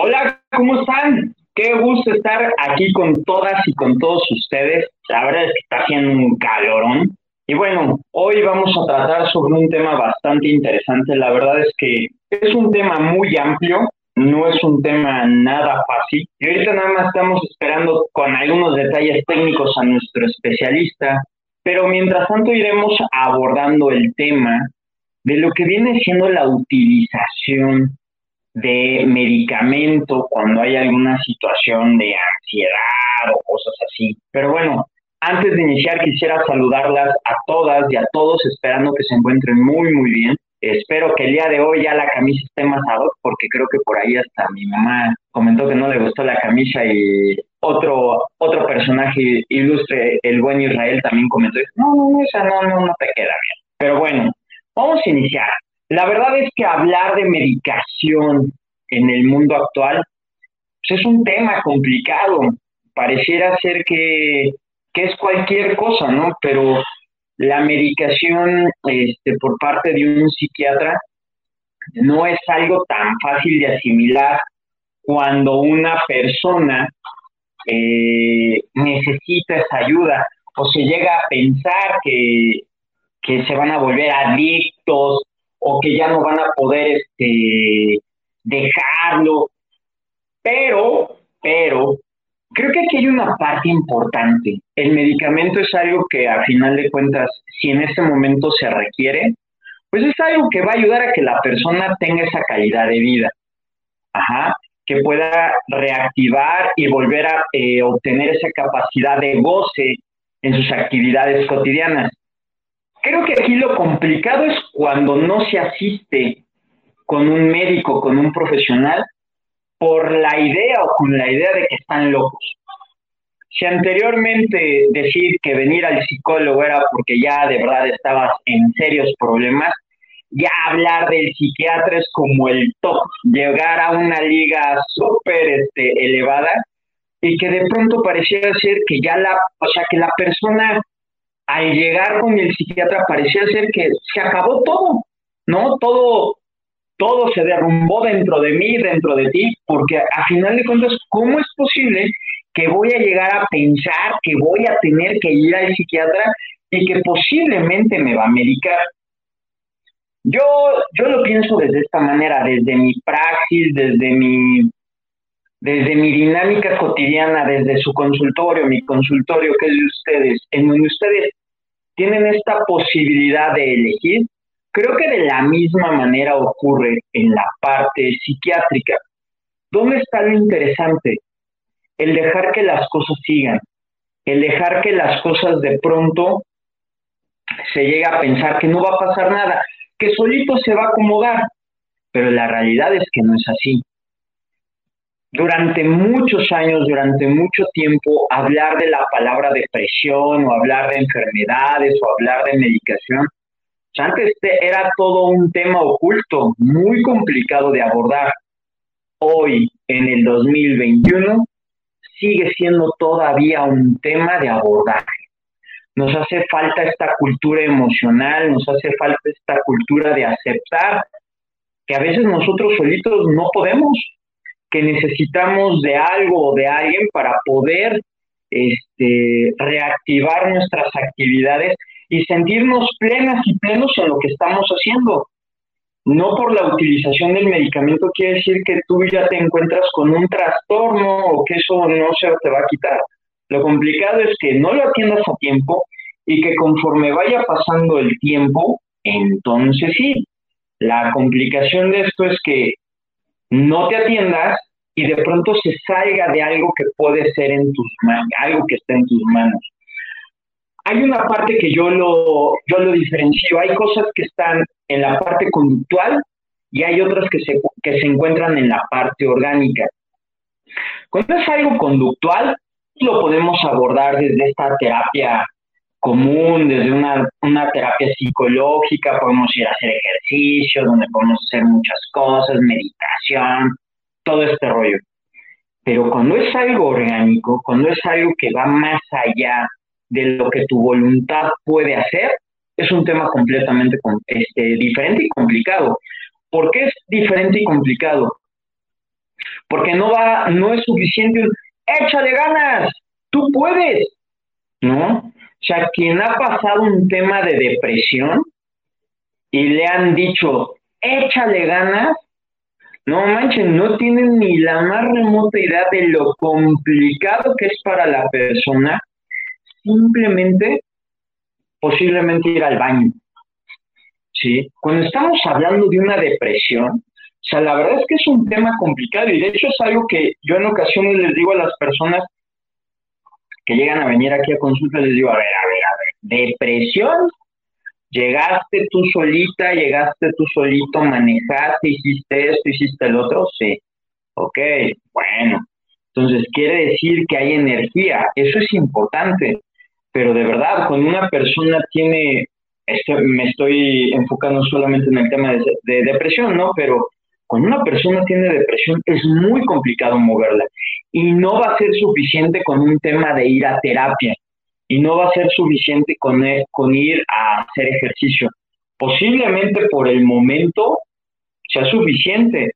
Hola, ¿cómo están? Qué gusto estar aquí con todas y con todos ustedes. La verdad es que está haciendo un calorón. Y bueno, hoy vamos a tratar sobre un tema bastante interesante. La verdad es que es un tema muy amplio, no es un tema nada fácil. Y ahorita nada más estamos esperando con algunos detalles técnicos a nuestro especialista. Pero mientras tanto iremos abordando el tema de lo que viene siendo la utilización de medicamento cuando hay alguna situación de ansiedad o cosas así. Pero bueno, antes de iniciar quisiera saludarlas a todas y a todos, esperando que se encuentren muy, muy bien. Espero que el día de hoy ya la camisa esté más ad porque creo que por ahí hasta mi mamá comentó que no le gustó la camisa y otro otro personaje ilustre, el buen Israel, también comentó, no, no, no, esa no, no, no te queda bien. Pero bueno, vamos a iniciar. La verdad es que hablar de medicación en el mundo actual pues, es un tema complicado. Pareciera ser que, es cualquier cosa, ¿no? Pero la medicación este, por parte de un psiquiatra no es algo tan fácil de asimilar cuando una persona eh, necesita esa ayuda o se llega a pensar que, que se van a volver adictos o que ya no van a poder este, dejarlo. Pero, pero, creo que aquí hay una parte importante. El medicamento es algo que a final de cuentas, si en ese momento se requiere, pues es algo que va a ayudar a que la persona tenga esa calidad de vida. Que pueda reactivar y volver a eh, obtener esa capacidad de goce en sus actividades cotidianas. Creo que aquí lo complicado es cuando no se asiste con un médico, con un profesional, por la idea o con la idea de que están locos. Si anteriormente decir que venir al psicólogo era porque ya de verdad estabas en serios problemas, ya hablar del psiquiatra es como el top, llegar a una liga súper este, elevada y que de pronto pareciera ser que ya la, o sea, que la persona al llegar con el psiquiatra parecía ser que se acabó todo, ¿no? Todo, todo se derrumbó dentro de mí, dentro de ti, porque a final de cuentas, ¿cómo es posible que voy a llegar a pensar que voy a tener que ir al psiquiatra y que posiblemente me va a medicar? Yo, yo lo pienso desde esta manera, desde mi praxis, desde mi, desde mi dinámica cotidiana, desde su consultorio, mi consultorio que es de ustedes, en donde ustedes tienen esta posibilidad de elegir, creo que de la misma manera ocurre en la parte psiquiátrica. ¿Dónde está lo interesante? El dejar que las cosas sigan, el dejar que las cosas de pronto se llegue a pensar que no va a pasar nada, que solito se va a acomodar, pero la realidad es que no es así durante muchos años, durante mucho tiempo, hablar de la palabra depresión o hablar de enfermedades o hablar de medicación, antes era todo un tema oculto, muy complicado de abordar. Hoy, en el 2021, sigue siendo todavía un tema de abordaje. Nos hace falta esta cultura emocional, nos hace falta esta cultura de aceptar que a veces nosotros solitos no podemos, que necesitamos de algo o de alguien para poder este, reactivar nuestras actividades y sentirnos plenas y plenos en lo que estamos haciendo. No por la utilización del medicamento quiere decir que tú ya te encuentras con un trastorno o que eso no se te va a quitar. Lo complicado es que no lo atiendas a tiempo y que conforme vaya pasando el tiempo, entonces sí. La complicación de esto es que no te atiendas y de pronto se salga de algo que puede ser en tus manos, algo que está en tus manos. Hay una parte que yo lo, yo lo diferencio, hay cosas que están en la parte conductual y hay otras que se, que se encuentran en la parte orgánica. Cuando es algo conductual, lo podemos abordar desde esta terapia común, desde una, una terapia psicológica, podemos ir a hacer ejercicio, donde podemos hacer muchas cosas, meditación, todo este rollo. Pero cuando es algo orgánico, cuando es algo que va más allá de lo que tu voluntad puede hacer, es un tema completamente este, diferente y complicado. ¿Por qué es diferente y complicado? Porque no va, no es suficiente un échale ganas, tú puedes, ¿no? O sea, quien ha pasado un tema de depresión y le han dicho, échale ganas, no manchen, no tienen ni la más remota idea de lo complicado que es para la persona simplemente, posiblemente ir al baño. ¿Sí? Cuando estamos hablando de una depresión, o sea, la verdad es que es un tema complicado y de hecho es algo que yo en ocasiones les digo a las personas que llegan a venir aquí a consulta, les digo, a ver, a ver, a ver, depresión, Llegaste tú solita, llegaste tú solito, manejaste, hiciste esto, hiciste el otro, sí. Ok, bueno. Entonces quiere decir que hay energía, eso es importante, pero de verdad, cuando una persona tiene, me estoy enfocando solamente en el tema de, de depresión, ¿no? Pero cuando una persona tiene depresión es muy complicado moverla y no va a ser suficiente con un tema de ir a terapia y no va a ser suficiente con, e, con ir a hacer ejercicio. Posiblemente por el momento sea suficiente,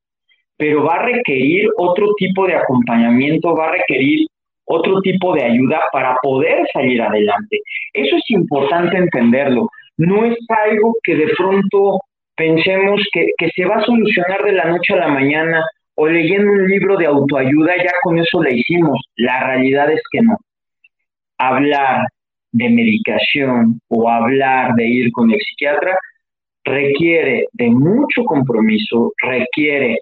pero va a requerir otro tipo de acompañamiento, va a requerir otro tipo de ayuda para poder salir adelante. Eso es importante entenderlo. No es algo que de pronto pensemos que, que se va a solucionar de la noche a la mañana o leyendo un libro de autoayuda, ya con eso le hicimos. La realidad es que no hablar de medicación o hablar de ir con el psiquiatra requiere de mucho compromiso, requiere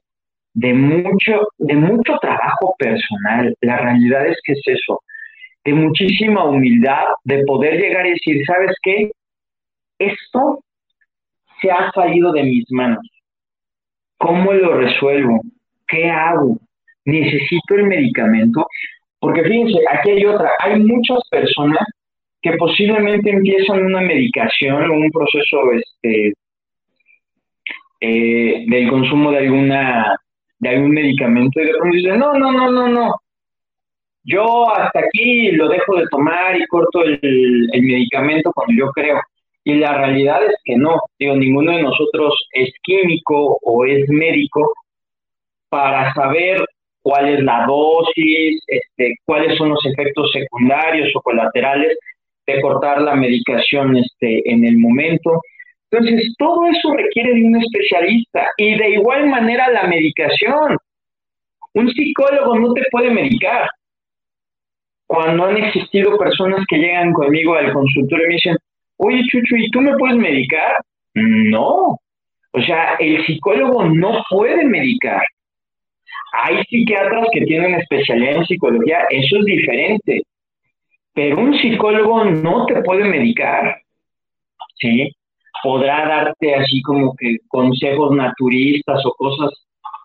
de mucho, de mucho trabajo personal. La realidad es que es eso, de muchísima humildad, de poder llegar y decir, ¿sabes qué? Esto se ha salido de mis manos. ¿Cómo lo resuelvo? ¿Qué hago? ¿Necesito el medicamento? Porque fíjense, aquí hay otra, hay muchas personas que posiblemente empiezan una medicación o un proceso este, eh, del consumo de alguna de algún medicamento y de pronto dicen, no, no, no, no, no, yo hasta aquí lo dejo de tomar y corto el, el medicamento cuando yo creo. Y la realidad es que no, digo, ninguno de nosotros es químico o es médico para saber cuál es la dosis, este, cuáles son los efectos secundarios o colaterales de cortar la medicación este, en el momento. Entonces, todo eso requiere de un especialista y de igual manera la medicación. Un psicólogo no te puede medicar. Cuando han existido personas que llegan conmigo al consultorio y me dicen, oye Chucho, ¿y tú me puedes medicar? No. O sea, el psicólogo no puede medicar. Hay psiquiatras que tienen especialidad en psicología, eso es diferente. Pero un psicólogo no te puede medicar, ¿sí? Podrá darte así como que consejos naturistas o cosas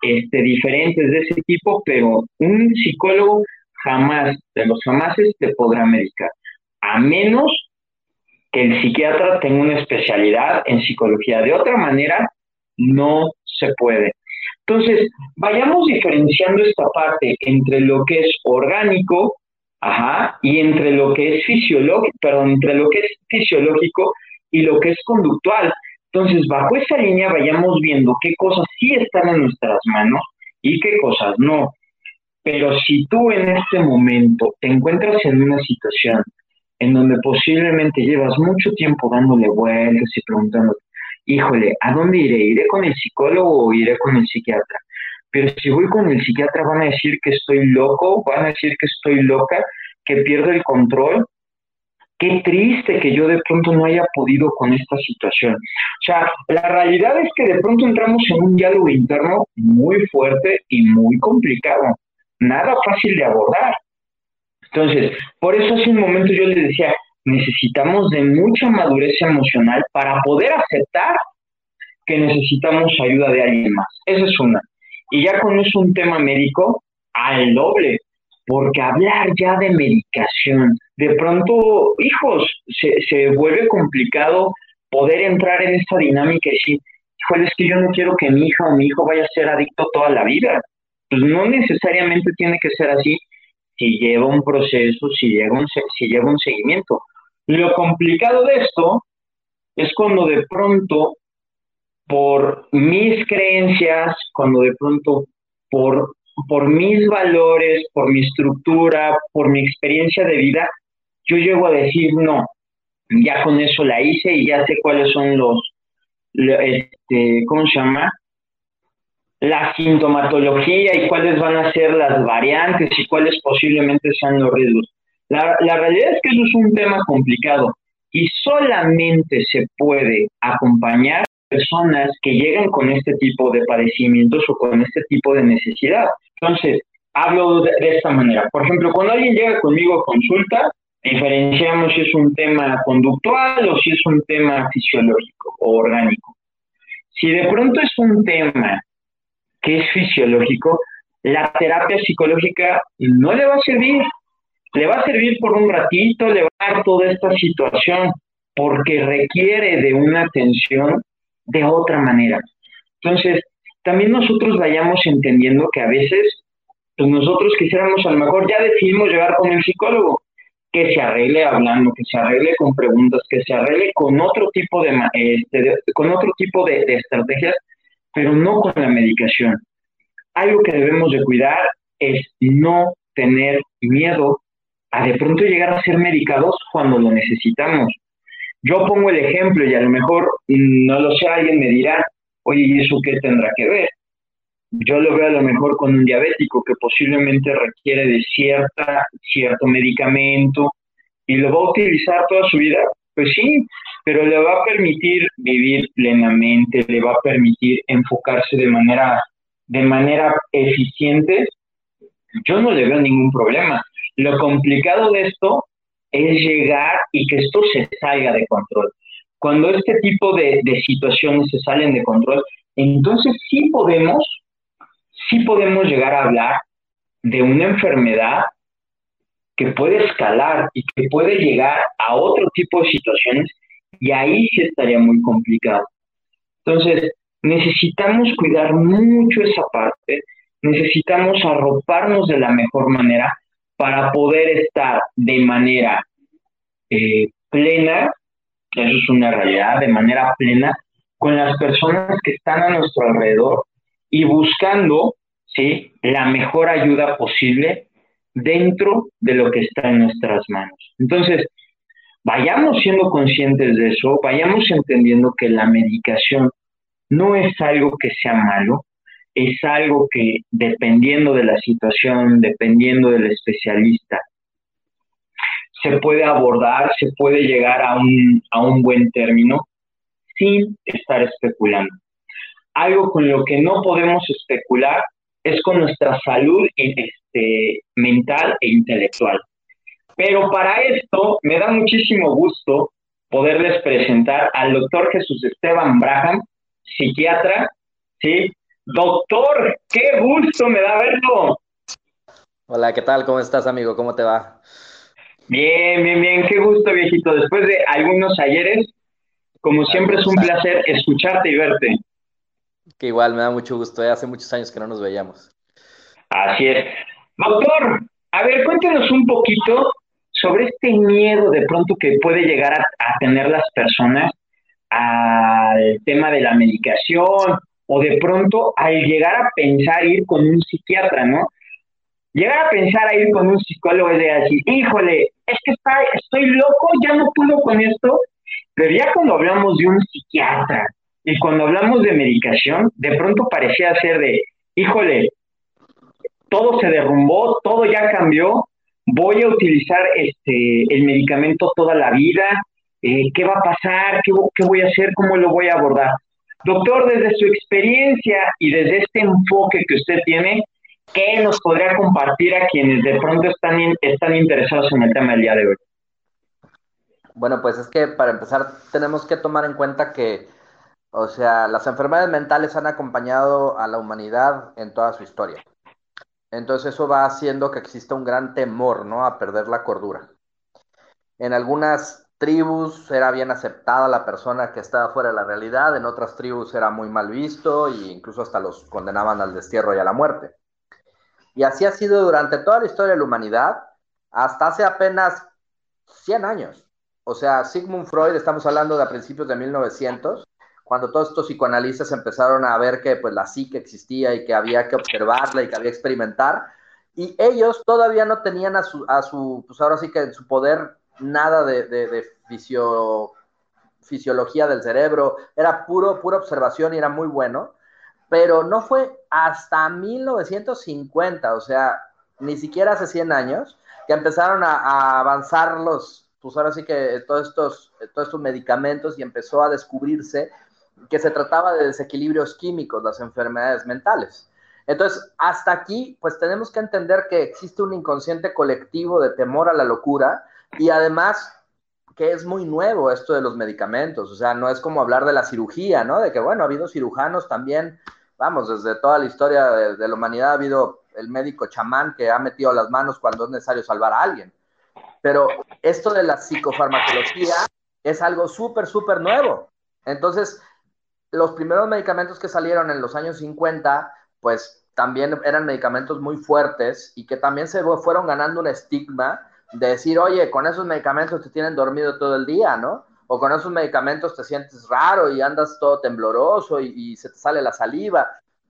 este, diferentes de ese tipo, pero un psicólogo jamás, de los jamases, te podrá medicar, a menos que el psiquiatra tenga una especialidad en psicología. De otra manera, no se puede. Entonces, vayamos diferenciando esta parte entre lo que es orgánico, ajá, y entre lo que es fisiológico, perdón, entre lo que es fisiológico y lo que es conductual. Entonces, bajo esa línea vayamos viendo qué cosas sí están en nuestras manos y qué cosas no. Pero si tú en este momento te encuentras en una situación en donde posiblemente llevas mucho tiempo dándole vueltas y preguntando, híjole, ¿a dónde iré? ¿Iré con el psicólogo o iré con el psiquiatra? Pero si voy con el psiquiatra van a decir que estoy loco, van a decir que estoy loca, que pierdo el control. Qué triste que yo de pronto no haya podido con esta situación. O sea, la realidad es que de pronto entramos en un diálogo interno muy fuerte y muy complicado. Nada fácil de abordar. Entonces, por eso hace un momento yo les decía, necesitamos de mucha madurez emocional para poder aceptar que necesitamos ayuda de alguien más. Esa es una. Y ya con eso un tema médico al doble, porque hablar ya de medicación, de pronto, hijos, se, se vuelve complicado poder entrar en esta dinámica y decir, híjole, es que yo no quiero que mi hija o mi hijo vaya a ser adicto toda la vida. Pues no necesariamente tiene que ser así si lleva un proceso, si lleva un, si lleva un seguimiento. Lo complicado de esto es cuando de pronto, por mis creencias, cuando de pronto, por, por mis valores, por mi estructura, por mi experiencia de vida, yo llego a decir, no, ya con eso la hice y ya sé cuáles son los, este, ¿cómo se llama? La sintomatología y cuáles van a ser las variantes y cuáles posiblemente sean los riesgos. La, la realidad es que eso es un tema complicado y solamente se puede acompañar personas que llegan con este tipo de padecimientos o con este tipo de necesidad. Entonces, hablo de, de esta manera. Por ejemplo, cuando alguien llega conmigo a consulta, diferenciamos si es un tema conductual o si es un tema fisiológico o orgánico. Si de pronto es un tema que es fisiológico, la terapia psicológica no le va a servir. Le va a servir por un ratito, le va a dar toda esta situación, porque requiere de una atención de otra manera. Entonces, también nosotros vayamos entendiendo que a veces, pues nosotros quisiéramos, a lo mejor ya decidimos llegar con el psicólogo, que se arregle hablando, que se arregle con preguntas, que se arregle con otro tipo de, este, con otro tipo de estrategias, pero no con la medicación. Algo que debemos de cuidar es no tener miedo a de pronto llegar a ser medicados cuando lo necesitamos. Yo pongo el ejemplo y a lo mejor, mm, no lo sé, alguien me dirá, oye, ¿y eso qué tendrá que ver? yo lo veo a lo mejor con un diabético que posiblemente requiere de cierta, cierto medicamento y lo va a utilizar toda su vida. Pues sí, pero le va a permitir vivir plenamente, le va a permitir enfocarse de manera, de manera eficiente. Yo no le veo ningún problema. Lo complicado de esto es llegar y que esto se salga de control. Cuando este tipo de, de situaciones se salen de control, entonces sí podemos sí podemos llegar a hablar de una enfermedad que puede escalar y que puede llegar a otro tipo de situaciones y ahí sí estaría muy complicado. Entonces, necesitamos cuidar mucho esa parte, necesitamos arroparnos de la mejor manera para poder estar de manera eh, plena, eso es una realidad, de manera plena con las personas que están a nuestro alrededor y buscando ¿sí? la mejor ayuda posible dentro de lo que está en nuestras manos. Entonces, vayamos siendo conscientes de eso, vayamos entendiendo que la medicación no es algo que sea malo, es algo que dependiendo de la situación, dependiendo del especialista, se puede abordar, se puede llegar a un, a un buen término sin estar especulando algo con lo que no podemos especular es con nuestra salud este, mental e intelectual. Pero para esto me da muchísimo gusto poderles presentar al doctor Jesús Esteban Braham, psiquiatra, ¿sí? Doctor, qué gusto me da verlo. Hola, ¿qué tal? ¿Cómo estás, amigo? ¿Cómo te va? Bien, bien, bien, qué gusto, viejito. Después de algunos ayeres, como siempre es un placer escucharte y verte. Que igual me da mucho gusto, ¿eh? hace muchos años que no nos veíamos. Así es. Doctor, a ver, cuéntenos un poquito sobre este miedo de pronto que puede llegar a, tener las personas al tema de la medicación o de pronto al llegar a pensar ir con un psiquiatra, ¿no? Llegar a pensar a ir con un psicólogo es de decir, híjole, es que está, estoy loco, ya no puedo con esto, pero ya cuando hablamos de un psiquiatra, y cuando hablamos de medicación, de pronto parecía ser de, híjole, todo se derrumbó, todo ya cambió, voy a utilizar este, el medicamento toda la vida, eh, ¿qué va a pasar? ¿Qué, ¿Qué voy a hacer? ¿Cómo lo voy a abordar? Doctor, desde su experiencia y desde este enfoque que usted tiene, ¿qué nos podría compartir a quienes de pronto están, están interesados en el tema del día de hoy? Bueno, pues es que para empezar tenemos que tomar en cuenta que o sea, las enfermedades mentales han acompañado a la humanidad en toda su historia. Entonces eso va haciendo que exista un gran temor, ¿no? A perder la cordura. En algunas tribus era bien aceptada la persona que estaba fuera de la realidad, en otras tribus era muy mal visto e incluso hasta los condenaban al destierro y a la muerte. Y así ha sido durante toda la historia de la humanidad, hasta hace apenas 100 años. O sea, Sigmund Freud, estamos hablando de a principios de 1900, cuando todos estos psicoanalistas empezaron a ver que pues la psique existía y que había que observarla y que había que experimentar, y ellos todavía no tenían a su, a su pues ahora sí que en su poder nada de, de, fisiología del cerebro, era puro, pura observación y era muy bueno, pero no fue hasta 1950, o sea, ni siquiera hace 100 años, que empezaron a, avanzar los, pues ahora sí que todos estos, todos estos medicamentos y empezó a descubrirse que se trataba de desequilibrios químicos, las enfermedades mentales. Entonces, hasta aquí, pues tenemos que entender que existe un inconsciente colectivo de temor a la locura y además que es muy nuevo esto de los medicamentos, o sea, no es como hablar de la cirugía, ¿no? De que, bueno, ha habido cirujanos también, vamos, desde toda la historia de, la humanidad ha habido el médico chamán que ha metido las manos cuando es necesario salvar a alguien. Pero esto de la psicofarmacología es algo súper, súper nuevo. Entonces, los primeros medicamentos que salieron en los años 50, pues también eran medicamentos muy fuertes y que también se fueron ganando un estigma de decir, oye, con esos medicamentos te tienen dormido todo el día, ¿no? O con esos medicamentos te sientes raro y andas todo tembloroso y, se te sale la saliva.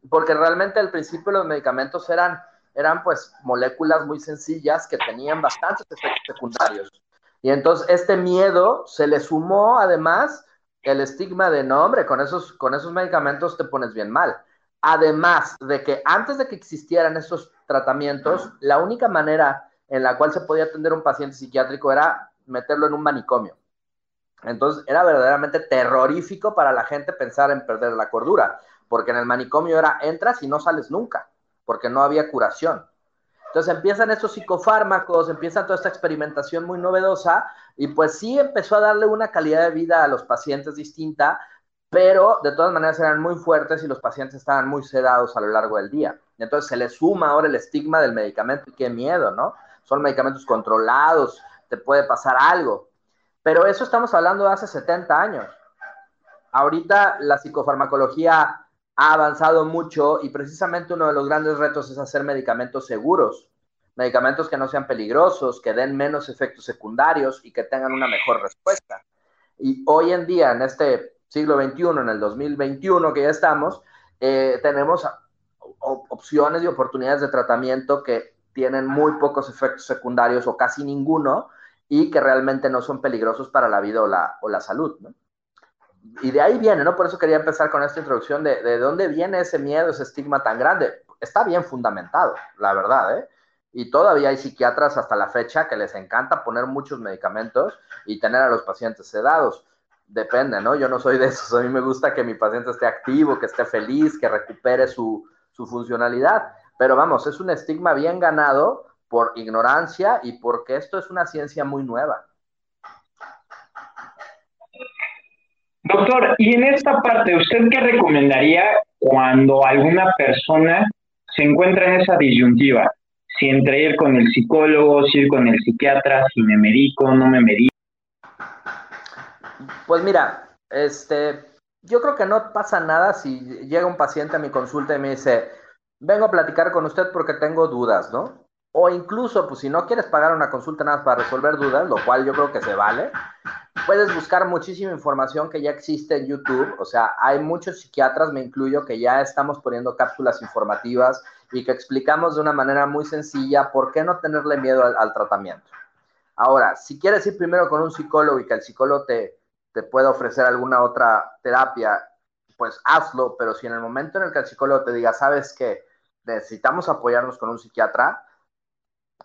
Porque realmente al principio los medicamentos eran, eran pues moléculas muy sencillas que tenían bastantes efectos secundarios. Y entonces este miedo se le sumó además el estigma de no, hombre, con esos, con esos medicamentos te pones bien mal. Además de que antes de que existieran esos tratamientos, la única manera en la cual se podía atender un paciente psiquiátrico era meterlo en un manicomio. Entonces era verdaderamente terrorífico para la gente pensar en perder la cordura, porque en el manicomio era entras y no sales nunca, porque no había curación. Entonces empiezan estos psicofármacos, empieza toda esta experimentación muy novedosa y pues sí empezó a darle una calidad de vida a los pacientes distinta, pero de todas maneras eran muy fuertes y los pacientes estaban muy sedados a lo largo del día. Entonces se le suma ahora el estigma del medicamento y qué miedo, ¿no? Son medicamentos controlados, te puede pasar algo. Pero eso estamos hablando de hace 70 años. Ahorita la psicofarmacología ha avanzado mucho y precisamente uno de los grandes retos es hacer medicamentos seguros, medicamentos que no sean peligrosos, que den menos efectos secundarios y que tengan una mejor respuesta. Y hoy en día, en este siglo XXI, en el 2021 que ya estamos, eh, tenemos opciones y oportunidades de tratamiento que tienen muy pocos efectos secundarios o casi ninguno y que realmente no son peligrosos para la vida o la, o la salud. ¿no? Y de ahí viene, ¿no? Por eso quería empezar con esta introducción de, de dónde viene ese miedo, ese estigma tan grande. Está bien fundamentado, la verdad, ¿eh? Y todavía hay psiquiatras hasta la fecha que les encanta poner muchos medicamentos y tener a los pacientes sedados. Depende, ¿no? Yo no soy de esos. A mí me gusta que mi paciente esté activo, que esté feliz, que recupere su, su funcionalidad. Pero vamos, es un estigma bien ganado por ignorancia y porque esto es una ciencia muy nueva. Doctor, y en esta parte, ¿usted qué recomendaría cuando alguna persona se encuentra en esa disyuntiva? Si entre ir con el psicólogo, si ir con el psiquiatra, si me medico, no me medico. Pues mira, este, yo creo que no pasa nada si llega un paciente a mi consulta y me dice, vengo a platicar con usted porque tengo dudas, ¿no? O incluso, pues si no quieres pagar una consulta nada más para resolver dudas, lo cual yo creo que se vale, puedes buscar muchísima información que ya existe en YouTube. O sea, hay muchos psiquiatras, me incluyo, que ya estamos poniendo cápsulas informativas y que explicamos de una manera muy sencilla por qué no tenerle miedo al, tratamiento. Ahora, si quieres ir primero con un psicólogo y que el psicólogo te, te pueda ofrecer alguna otra terapia, pues hazlo, pero si en el momento en el que el psicólogo te diga, sabes que necesitamos apoyarnos con un psiquiatra,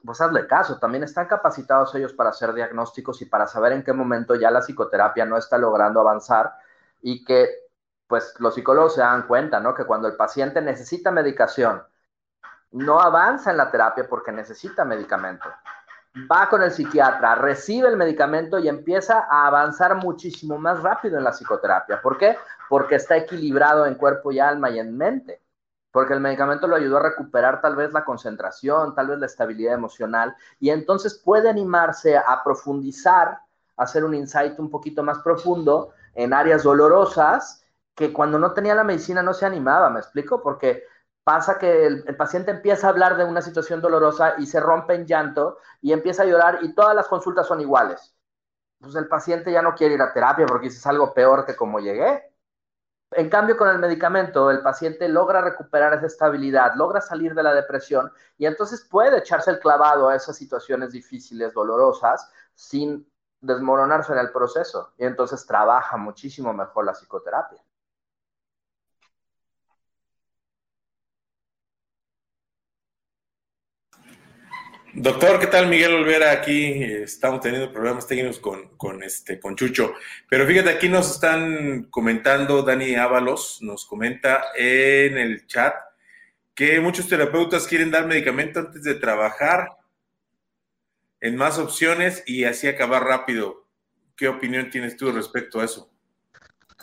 pues hazle caso, también están capacitados ellos para hacer diagnósticos y para saber en qué momento ya la psicoterapia no está logrando avanzar y que pues los psicólogos se dan cuenta, ¿no? Que cuando el paciente necesita medicación, no avanza en la terapia porque necesita medicamento. Va con el psiquiatra, recibe el medicamento y empieza a avanzar muchísimo más rápido en la psicoterapia. ¿Por qué? Porque está equilibrado en cuerpo y alma y en mente. Porque el medicamento lo ayudó a recuperar tal vez la concentración, tal vez la estabilidad emocional, y entonces puede animarse a profundizar, a hacer un insight un poquito más profundo en áreas dolorosas que cuando no tenía la medicina no se animaba, ¿me explico? Porque pasa que el, paciente empieza a hablar de una situación dolorosa y se rompe en llanto y empieza a llorar y todas las consultas son iguales. Pues el paciente ya no quiere ir a terapia porque es algo peor que como llegué. En cambio, con el medicamento, el paciente logra recuperar esa estabilidad, logra salir de la depresión y entonces puede echarse el clavado a esas situaciones difíciles, dolorosas, sin desmoronarse en el proceso. Y entonces trabaja muchísimo mejor la psicoterapia. Doctor, ¿qué tal? Miguel Olvera aquí. Estamos teniendo problemas técnicos con, con, este, con Chucho. Pero fíjate, aquí nos están comentando, Dani Ábalos nos comenta en el chat que muchos terapeutas quieren dar medicamento antes de trabajar en más opciones y así acabar rápido. ¿Qué opinión tienes tú respecto a eso?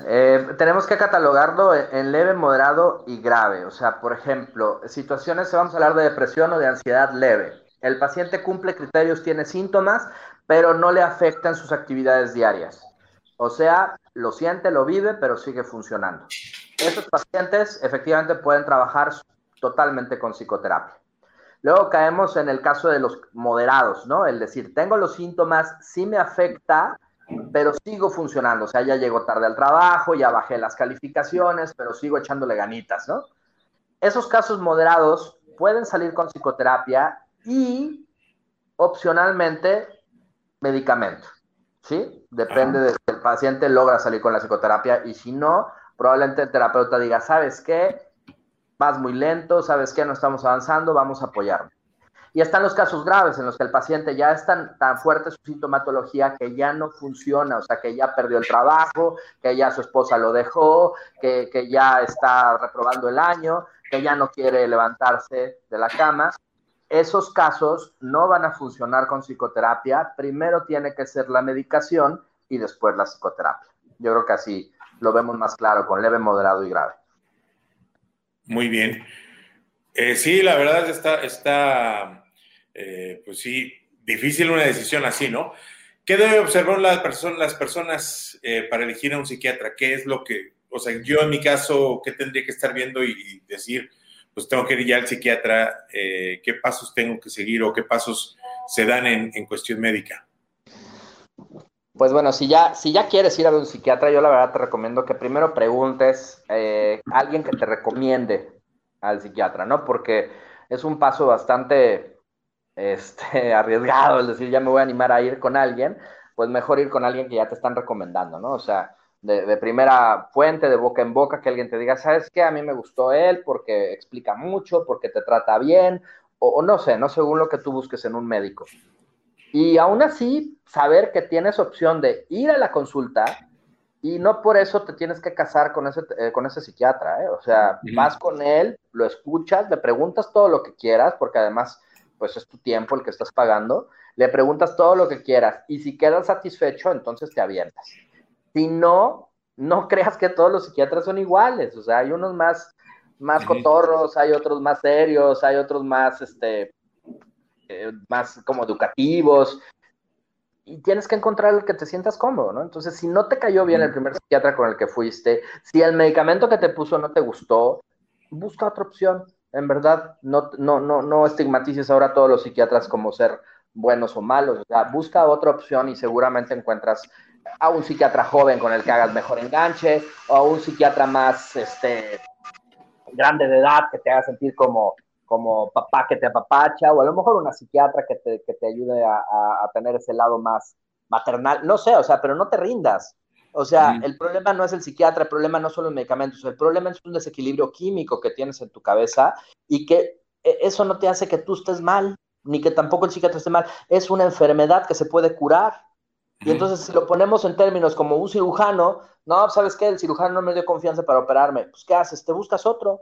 Eh, tenemos que catalogarlo en leve, moderado y grave. O sea, por ejemplo, situaciones, vamos a hablar de depresión o de ansiedad leve el paciente cumple criterios, tiene síntomas, pero no le afectan sus actividades diarias. O sea, lo siente, lo vive, pero sigue funcionando. Esos pacientes efectivamente pueden trabajar totalmente con psicoterapia. Luego caemos en el caso de los moderados, ¿no? El decir, tengo los síntomas, sí me afecta, pero sigo funcionando. O sea, ya llego tarde al trabajo, ya bajé las calificaciones, pero sigo echándole ganitas, ¿no? Esos casos moderados pueden salir con psicoterapia y opcionalmente medicamento. ¿Sí? Depende de si el paciente logra salir con la psicoterapia y si no, probablemente el terapeuta diga, ¿sabes qué? Vas muy lento, ¿sabes qué? No estamos avanzando, vamos a apoyarme. Y están los casos graves en los que el paciente ya es tan, tan fuerte su sintomatología que ya no funciona, o sea, que ya perdió el trabajo, que ya su esposa lo dejó, que, que ya está reprobando el año, que ya no quiere levantarse de la cama esos casos no van a funcionar con psicoterapia. Primero tiene que ser la medicación y después la psicoterapia. Yo creo que así lo vemos más claro, con leve, moderado y grave. Muy bien. Eh, sí, la verdad está, está eh, pues sí, difícil una decisión así, ¿no? ¿Qué debe observar la las personas eh, para elegir a un psiquiatra? ¿Qué es lo que, o sea, yo en mi caso, qué tendría que estar viendo y decir, pues tengo que ir ya al psiquiatra, eh, qué pasos tengo que seguir o qué pasos se dan en, cuestión médica. Pues bueno, si ya, si ya quieres ir a un psiquiatra, yo la verdad te recomiendo que primero preguntes eh, a alguien que te recomiende al psiquiatra, ¿no? Porque es un paso bastante este, arriesgado, es decir, ya me voy a animar a ir con alguien, pues mejor ir con alguien que ya te están recomendando, ¿no? O sea, de, primera fuente, de boca en boca, que alguien te diga, ¿sabes qué? A mí me gustó él porque explica mucho, porque te trata bien, o, no sé, no según lo que tú busques en un médico. Y aún así, saber que tienes opción de ir a la consulta y no por eso te tienes que casar con ese, eh, con ese psiquiatra, ¿eh? O sea, vas con él, lo escuchas, le preguntas todo lo que quieras, porque además, pues es tu tiempo el que estás pagando, le preguntas todo lo que quieras y si quedas satisfecho, entonces te avientas. Si no, no creas que todos los psiquiatras son iguales. O sea, hay unos más, más cotorros, hay otros más serios, hay otros más, este, eh, más como educativos. Y tienes que encontrar el que te sientas cómodo, ¿no? Entonces, si no te cayó bien el primer psiquiatra con el que fuiste, si el medicamento que te puso no te gustó, busca otra opción. En verdad, no, no, no, no estigmatices ahora a todos los psiquiatras como ser buenos o malos. O sea, busca otra opción y seguramente encuentras a un psiquiatra joven con el que hagas mejor enganche, o a un psiquiatra más este, grande de edad que te haga sentir como, como papá que te apapacha, o a lo mejor una psiquiatra que te, que te ayude a, a, tener ese lado más maternal, no sé, o sea, pero no te rindas. O sea, el problema no es el psiquiatra, el problema no son los medicamentos, el problema es un desequilibrio químico que tienes en tu cabeza y que e, eso no te hace que tú estés mal, ni que tampoco el psiquiatra esté mal. Es una enfermedad que se puede curar y entonces, si lo ponemos en términos como un cirujano, no, ¿sabes qué? El cirujano no me dio confianza para operarme. Pues, ¿qué haces? Te buscas otro.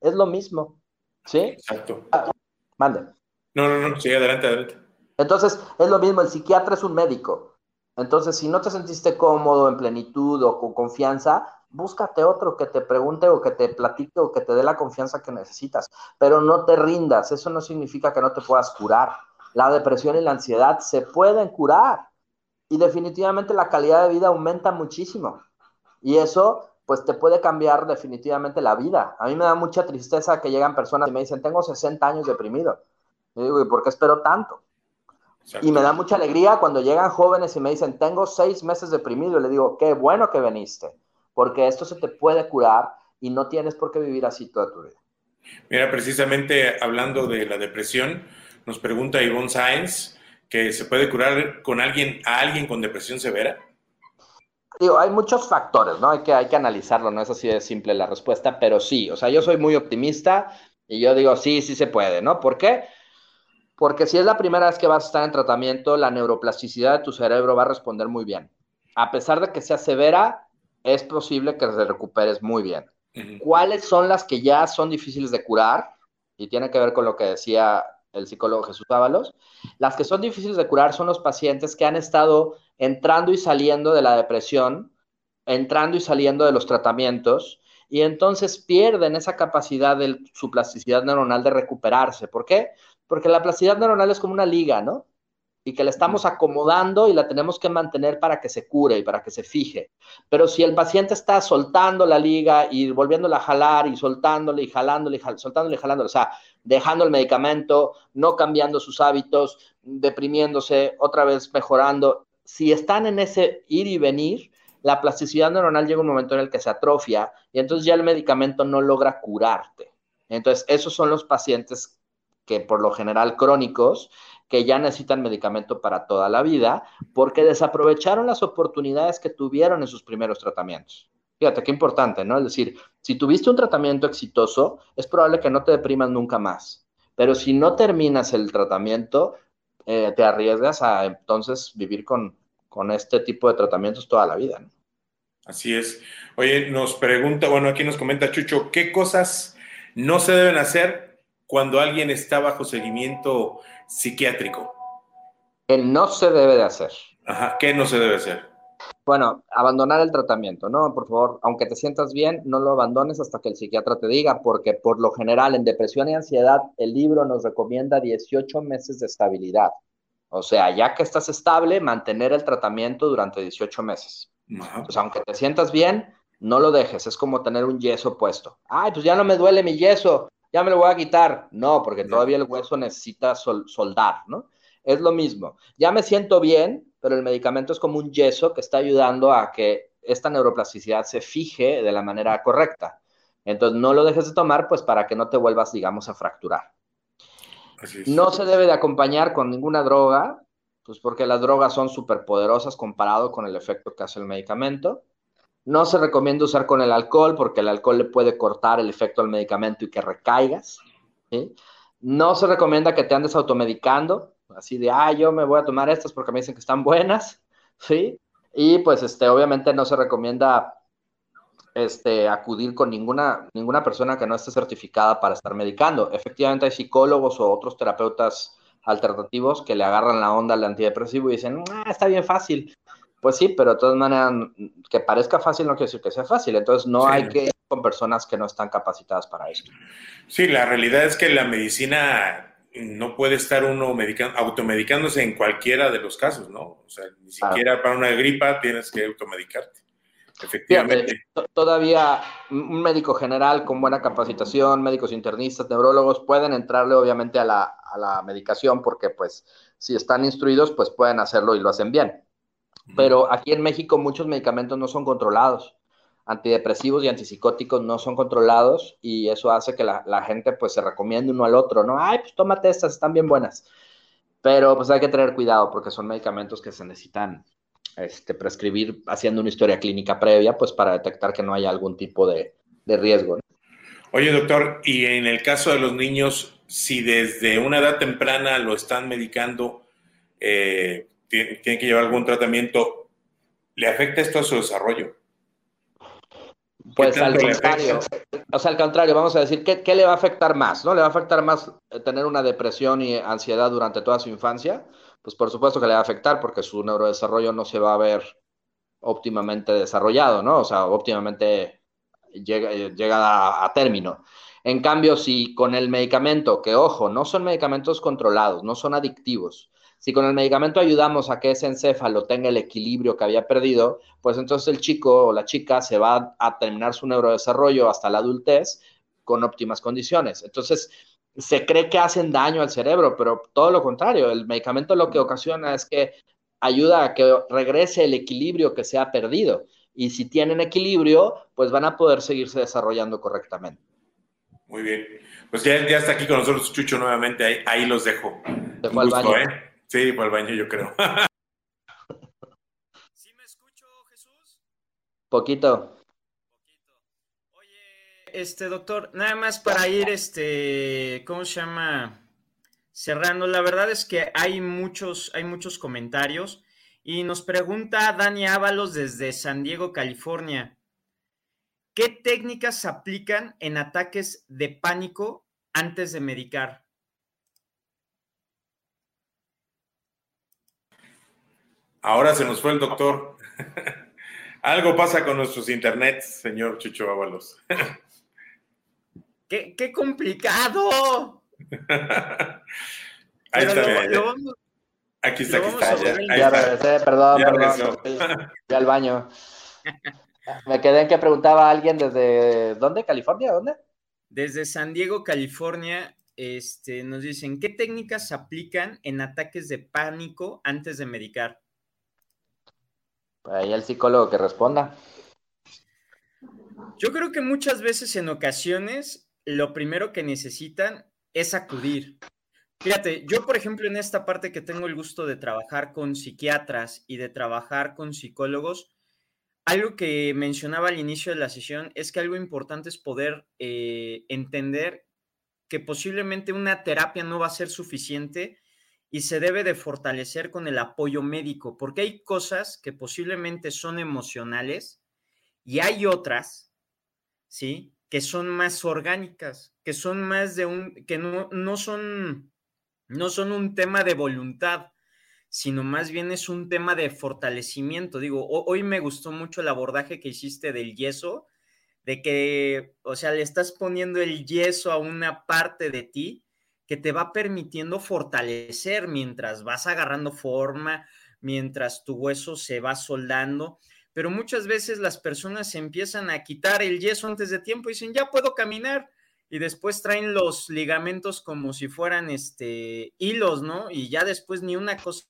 Es lo mismo. ¿Sí? Exacto. mande. No, no, no, sí, adelante, adelante. Entonces, es lo mismo, el psiquiatra es un médico. Entonces, si no te sentiste cómodo, en plenitud o con confianza, búscate otro que te pregunte o que te platique o que te dé la confianza que necesitas, pero no te rindas, eso no significa que no te puedas curar. La depresión y la ansiedad se pueden curar y definitivamente la calidad de vida aumenta muchísimo. Y eso pues te puede cambiar definitivamente la vida. A mí me da mucha tristeza que llegan personas y me dicen, tengo 60 años deprimido. Y digo, ¿y por qué espero tanto? Y me da mucha alegría cuando llegan jóvenes y me dicen, tengo seis meses deprimido. Y le digo, qué bueno que viniste porque esto se te puede curar y no tienes por qué vivir así toda tu vida. Mira, precisamente hablando de la depresión, nos pregunta Ivonne Sáenz que se puede curar con alguien a alguien con depresión severa. Digo, hay muchos factores, ¿no? Hay que, hay que analizarlo, no es así de simple la respuesta, pero sí, o sea, yo soy muy optimista y yo digo, sí, sí se puede, ¿no? ¿Por qué? Porque si es la primera vez que vas a estar en tratamiento, la neuroplasticidad de tu cerebro va a responder muy bien. A pesar de que sea severa, es posible que te recuperes muy bien. ¿Cuáles son las que ya son difíciles de curar? Y tiene que ver con lo que decía el psicólogo Jesús Ábalos. Las que son difíciles de curar son los pacientes que han estado entrando y saliendo de la depresión, entrando y saliendo de los tratamientos, y entonces pierden esa capacidad de su plasticidad neuronal de recuperarse. ¿Por qué? Porque la plasticidad neuronal es como una liga, ¿no? y que la estamos acomodando y la tenemos que mantener para que se cure y para que se fije. Pero si el paciente está soltando la liga y volviéndola a jalar y soltándole y jalándole y soltándole y jalándole, o sea, dejando el medicamento, no cambiando sus hábitos, deprimiéndose, otra vez mejorando, si están en ese ir y venir, la plasticidad neuronal llega un momento en el que se atrofia y entonces ya el medicamento no logra curarte. Entonces, esos son los pacientes que por lo general crónicos, que ya necesitan medicamento para toda la vida porque desaprovecharon las oportunidades que tuvieron en sus primeros tratamientos. Fíjate qué importante, ¿no? Es decir, si tuviste un tratamiento exitoso, es probable que no te deprimas nunca más. Pero si no terminas el tratamiento, eh, te arriesgas a entonces vivir con, con este tipo de tratamientos toda la vida. ¿no? Así es. Oye, nos pregunta, bueno, aquí nos comenta Chucho, ¿qué cosas no se deben hacer cuando alguien está bajo seguimiento psiquiátrico? Que no se debe de hacer. Ajá, ¿qué no se debe hacer? Bueno, abandonar el tratamiento, ¿no? Por favor, aunque te sientas bien, no lo abandones hasta que el psiquiatra te diga, porque por lo general en depresión y ansiedad el libro nos recomienda 18 meses de estabilidad. O sea, ya que estás estable, mantener el tratamiento durante 18 meses. Pues aunque te sientas bien, no lo dejes, es como tener un yeso puesto. Ay, pues ya no me duele mi yeso, ya me lo voy a quitar. No, porque todavía el hueso necesita soldar, ¿no? Es lo mismo. Ya me siento bien, pero el medicamento es como un yeso que está ayudando a que esta neuroplasticidad se fije de la manera correcta. Entonces, no lo dejes de tomar, pues para que no te vuelvas, digamos, a fracturar. No se debe de acompañar con ninguna droga, pues porque las drogas son súper poderosas comparado con el efecto que hace el medicamento. No se recomienda usar con el alcohol porque el alcohol le puede cortar el efecto del medicamento y que recaigas. No se recomienda que te andes automedicando, así de, ah, yo me voy a tomar estas porque me dicen que están buenas, ¿sí? Y pues, este, obviamente no se recomienda este, acudir con ninguna, ninguna persona que no esté certificada para estar medicando. Efectivamente hay psicólogos o otros terapeutas alternativos que le agarran la onda al antidepresivo y dicen, ah, está bien fácil, pues sí, pero de todas maneras, que parezca fácil no quiere decir que sea fácil. Entonces, no hay que ir con personas que no están capacitadas para esto. Sí, la realidad es que la medicina no puede estar uno automedicándose en cualquiera de los casos, ¿no? O sea, ni siquiera para una gripa tienes que automedicarte. Efectivamente. todavía un médico general con buena capacitación, médicos internistas, neurólogos, pueden entrarle obviamente a la, a la medicación porque pues si están instruidos, pues pueden hacerlo y lo hacen bien. Pero aquí en México muchos medicamentos no son controlados. Antidepresivos y antipsicóticos no son controlados y eso hace que la, gente pues se recomiende uno al otro, ¿no? Ay, pues tómate estas, están bien buenas. Pero pues hay que tener cuidado porque son medicamentos que se necesitan este, prescribir haciendo una historia clínica previa, pues para detectar que no haya algún tipo de, riesgo. Oye, doctor, y en el caso de los niños, si desde una edad temprana lo están medicando, eh, tiene, que llevar algún tratamiento, ¿le afecta esto a su desarrollo? Pues al contrario, o sea, al contrario, vamos a decir, ¿qué, ¿qué, le va a afectar más? ¿No? ¿Le va a afectar más eh, tener una depresión y ansiedad durante toda su infancia? Pues por supuesto que le va a afectar porque su neurodesarrollo no se va a ver óptimamente desarrollado, ¿no? O sea, óptimamente llega, llega a, término. En cambio, si con el medicamento, que ojo, no son medicamentos controlados, no son adictivos, si con el medicamento ayudamos a que ese encéfalo tenga el equilibrio que había perdido, pues entonces el chico o la chica se va a terminar su neurodesarrollo hasta la adultez con óptimas condiciones. Entonces, se cree que hacen daño al cerebro, pero todo lo contrario, el medicamento lo que ocasiona es que ayuda a que regrese el equilibrio que se ha perdido. Y si tienen equilibrio, pues van a poder seguirse desarrollando correctamente. Muy bien. Pues ya, ya está aquí con nosotros Chucho nuevamente, ahí, los dejo. Un gusto, ¿eh? Sí, fue al baño, yo creo. ¿Sí me escucho, Jesús? Poquito. Poquito. Oye, este doctor, nada más para ir, este, ¿cómo se llama? Cerrando, la verdad es que hay muchos, hay muchos comentarios y nos pregunta Dani Ábalos desde San Diego, California. ¿Qué técnicas aplican en ataques de pánico antes de medicar? Ahora se nos fue el doctor. Algo pasa con nuestros internets, señor Chucho Ábalos. ¡Qué, complicado! Ahí está, Aquí está, aquí está. Ya, regresé, perdón, perdón. Ya al baño. Me quedé en que preguntaba a alguien desde ¿dónde? ¿California? ¿Dónde? Desde San Diego, California. Este, nos dicen, ¿qué técnicas se aplican en ataques de pánico antes de medicar? Ahí el psicólogo que responda. Yo creo que muchas veces en ocasiones lo primero que necesitan es acudir. Fíjate, yo por ejemplo en esta parte que tengo el gusto de trabajar con psiquiatras y de trabajar con psicólogos, algo que mencionaba al inicio de la sesión es que algo importante es poder eh, entender que posiblemente una terapia no va a ser suficiente y se debe de fortalecer con el apoyo médico, porque hay cosas que posiblemente son emocionales y hay otras, ¿sí? Que son más orgánicas, que son más de un, que no, no son, no son un tema de voluntad, sino más bien es un tema de fortalecimiento. Digo, hoy me gustó mucho el abordaje que hiciste del yeso, de que, o sea, le estás poniendo el yeso a una parte de ti que te va permitiendo fortalecer mientras vas agarrando forma, mientras tu hueso se va soldando. Pero muchas veces las personas empiezan a quitar el yeso antes de tiempo y dicen, ya puedo caminar. Y después traen los ligamentos como si fueran este, hilos, ¿no? Y ya después ni una cosa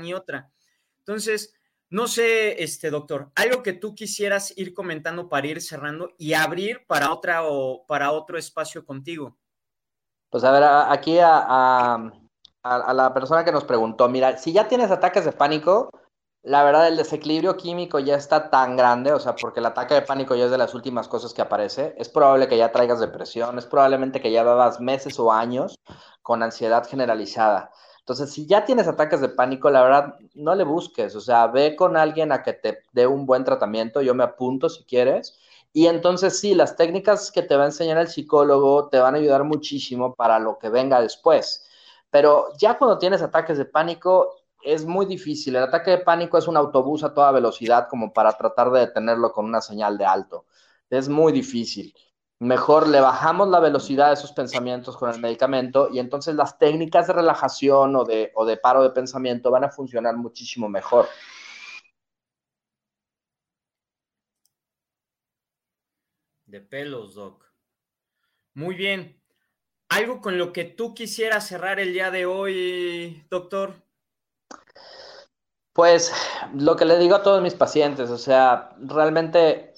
ni otra. Entonces, no sé, este doctor, algo que tú quisieras ir comentando para ir cerrando y abrir para otra o para otro espacio contigo. Pues a ver, aquí a, la persona que nos preguntó, mira, si ya tienes ataques de pánico, la verdad el desequilibrio químico ya está tan grande, o sea, porque el ataque de pánico ya es de las últimas cosas que aparece, es probable que ya traigas depresión, es probablemente que ya llevas meses o años con ansiedad generalizada. Entonces, si ya tienes ataques de pánico, la verdad, no le busques, o sea, ve con alguien a que te dé un buen tratamiento, yo me apunto si quieres, y entonces sí, las técnicas que te va a enseñar el psicólogo te van a ayudar muchísimo para lo que venga después. Pero ya cuando tienes ataques de pánico es muy difícil. El ataque de pánico es un autobús a toda velocidad como para tratar de detenerlo con una señal de alto. Es muy difícil. Mejor le bajamos la velocidad de esos pensamientos con el medicamento y entonces las técnicas de relajación o de, o de paro de pensamiento van a funcionar muchísimo mejor. De pelos, Doc. Muy bien. ¿Algo con lo que tú quisieras cerrar el día de hoy, doctor? Pues lo que le digo a todos mis pacientes, o sea, realmente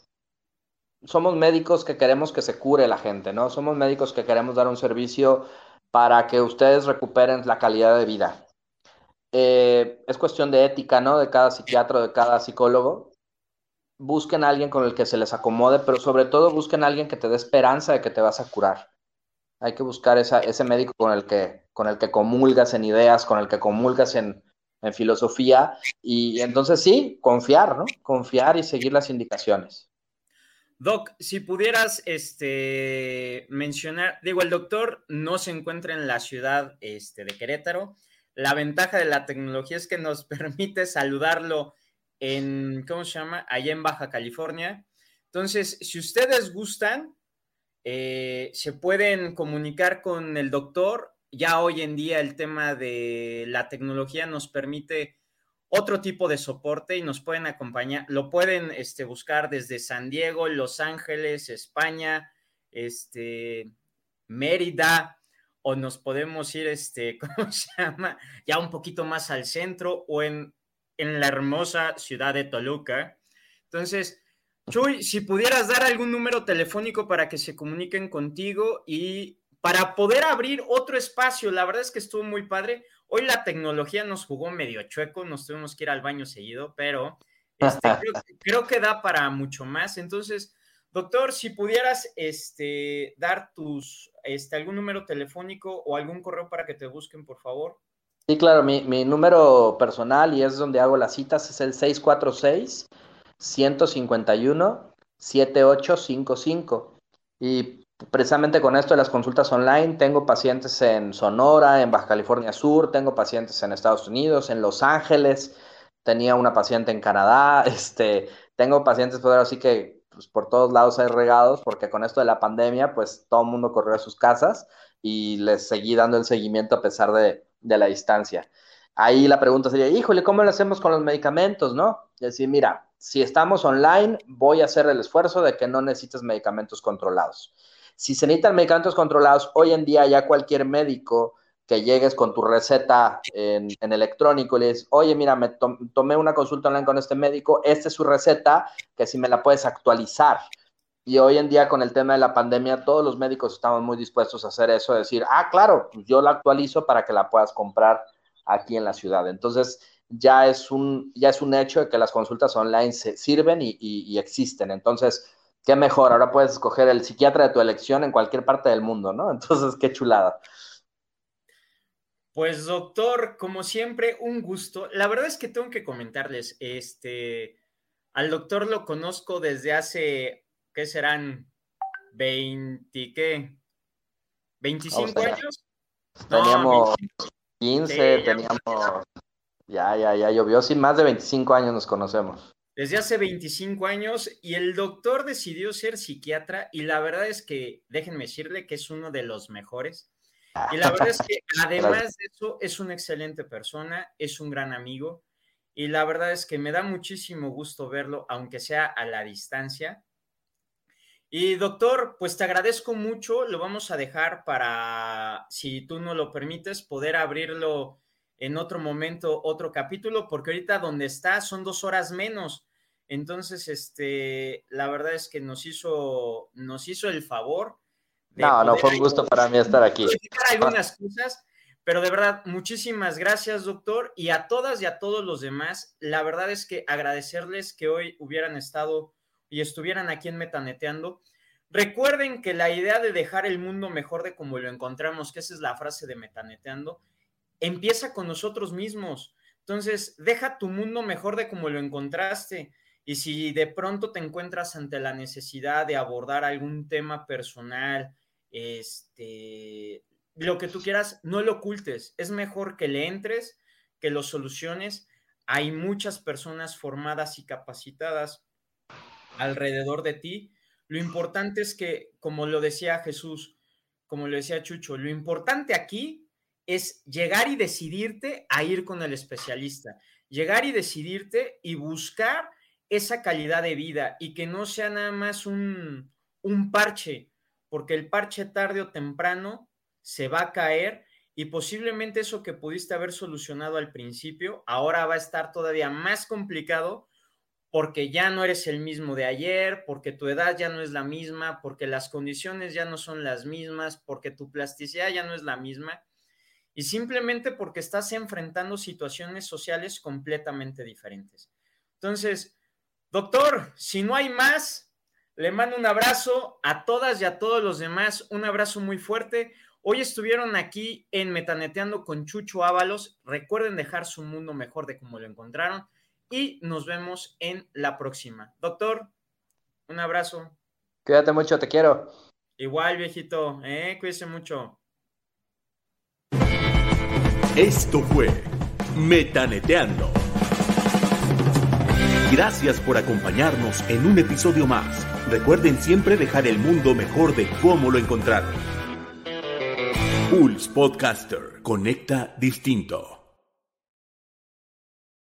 somos médicos que queremos que se cure la gente, ¿no? Somos médicos que queremos dar un servicio para que ustedes recuperen la calidad de vida. Eh, es cuestión de ética, ¿no? De cada psiquiatra, de cada psicólogo busquen a alguien con el que se les acomode, pero sobre todo busquen a alguien que te dé esperanza de que te vas a curar. Hay que buscar ese médico con el, que, con el que comulgas en ideas, con el que comulgas en, filosofía, y, entonces sí, confiar, ¿no? Confiar y seguir las indicaciones. Doc, si pudieras este, mencionar, digo, el doctor no se encuentra en la ciudad este, de Querétaro. La ventaja de la tecnología es que nos permite saludarlo en, ¿cómo se llama? Allá en Baja California. Entonces, si ustedes gustan, eh, se pueden comunicar con el doctor. Ya hoy en día el tema de la tecnología nos permite otro tipo de soporte y nos pueden acompañar, lo pueden este, buscar desde San Diego, Los Ángeles, España, este, Mérida, o nos podemos ir, este, ¿cómo se llama? Ya un poquito más al centro o en, en la hermosa ciudad de Toluca. Entonces, Chuy, si pudieras dar algún número telefónico para que se comuniquen contigo y para poder abrir otro espacio, la verdad es que estuvo muy padre. Hoy la tecnología nos jugó medio chueco, nos tuvimos que ir al baño seguido, pero este, creo, que da para mucho más. Entonces, doctor, si pudieras este, dar tus, este, algún número telefónico o algún correo para que te busquen, por favor. Sí, claro, mi, mi número personal y es donde hago las citas es el 646 151 7855. Y precisamente con esto de las consultas online, tengo pacientes en Sonora, en Baja California Sur, tengo pacientes en Estados Unidos, en Los Ángeles, tenía una paciente en Canadá, este, tengo pacientes, pues así que pues, por todos lados hay regados, porque con esto de la pandemia, pues todo el mundo corrió a sus casas y les seguí dando el seguimiento a pesar de, de la distancia. Ahí la pregunta sería, híjole, ¿cómo lo hacemos con los medicamentos, no? Es decir, mira, si estamos online, voy a hacer el esfuerzo de que no necesites medicamentos controlados. Si se necesitan medicamentos controlados, hoy en día ya cualquier médico que llegues con tu receta en, electrónico y le dices, oye, mira, me tomé una consulta online con este médico, esta es su receta, que si me la puedes actualizar. Y hoy en día con el tema de la pandemia, todos los médicos estamos muy dispuestos a hacer eso, decir, ah, claro, pues yo la actualizo para que la puedas comprar aquí en la ciudad. Entonces, ya es un, ya es un hecho de que las consultas online se sirven y existen. Entonces, qué mejor, ahora puedes escoger el psiquiatra de tu elección en cualquier parte del mundo, ¿no? Entonces, qué chulada. Pues doctor, como siempre, un gusto. La verdad es que tengo que comentarles, este, al doctor lo conozco desde hace, ¿qué serán? 20, ¿qué? ¿25 años? Teníamos 15, teníamos, ya, ya, ya llovió, sí, más de 25 años nos conocemos desde hace 25 años y el doctor decidió ser psiquiatra y la verdad es que, déjenme decirle que es uno de los mejores. Y la verdad es que además de eso es una excelente persona, es un gran amigo y la verdad es que me da muchísimo gusto verlo, aunque sea a la distancia. Y doctor, pues te agradezco mucho, lo vamos a dejar para, si tú no lo permites, poder abrirlo en otro momento otro capítulo, porque ahorita donde está son dos horas menos. Entonces, este, la verdad es que nos hizo, nos hizo el favor. no, no fue un gusto para mí estar aquí. algunas cosas, pero de verdad, muchísimas gracias, doctor, y a todas y a todos los demás. La verdad es que agradecerles que hoy hubieran estado y estuvieran aquí en Metaneteando. Recuerden que la idea de dejar el mundo mejor de como lo encontramos, que esa es la frase de Metaneteando, empieza con nosotros mismos. Entonces, deja tu mundo mejor de como lo encontraste. Y si de pronto te encuentras ante la necesidad de abordar algún tema personal, este, lo que tú quieras, no lo ocultes. Es mejor que le entres, que lo soluciones. Hay muchas personas formadas y capacitadas alrededor de ti. Lo importante es que, como lo decía Jesús, como lo decía Chucho, lo importante aquí es llegar y decidirte a ir con el especialista, llegar y decidirte y buscar esa calidad de vida y que no sea nada más un, un parche, porque el parche tarde o temprano se va a caer y posiblemente eso que pudiste haber solucionado al principio ahora va a estar todavía más complicado porque ya no eres el mismo de ayer, porque tu edad ya no es la misma, porque las condiciones ya no son las mismas, porque tu plasticidad ya no es la misma y simplemente porque estás enfrentando situaciones sociales completamente diferentes. Entonces, doctor, si no hay más, le mando un abrazo a todas y a todos los demás, un abrazo muy fuerte. Hoy estuvieron aquí en Metaneteando con Chucho Ábalos. Recuerden dejar su mundo mejor de como lo encontraron y nos vemos en la próxima. Doctor, un abrazo. Cuídate mucho, te quiero. Igual, viejito, ¿eh? cuídese mucho. Esto fue Metaneteando. Gracias por acompañarnos en un episodio más. Recuerden siempre dejar el mundo mejor de cómo lo encontraron. Pulse Podcaster. Conecta distinto.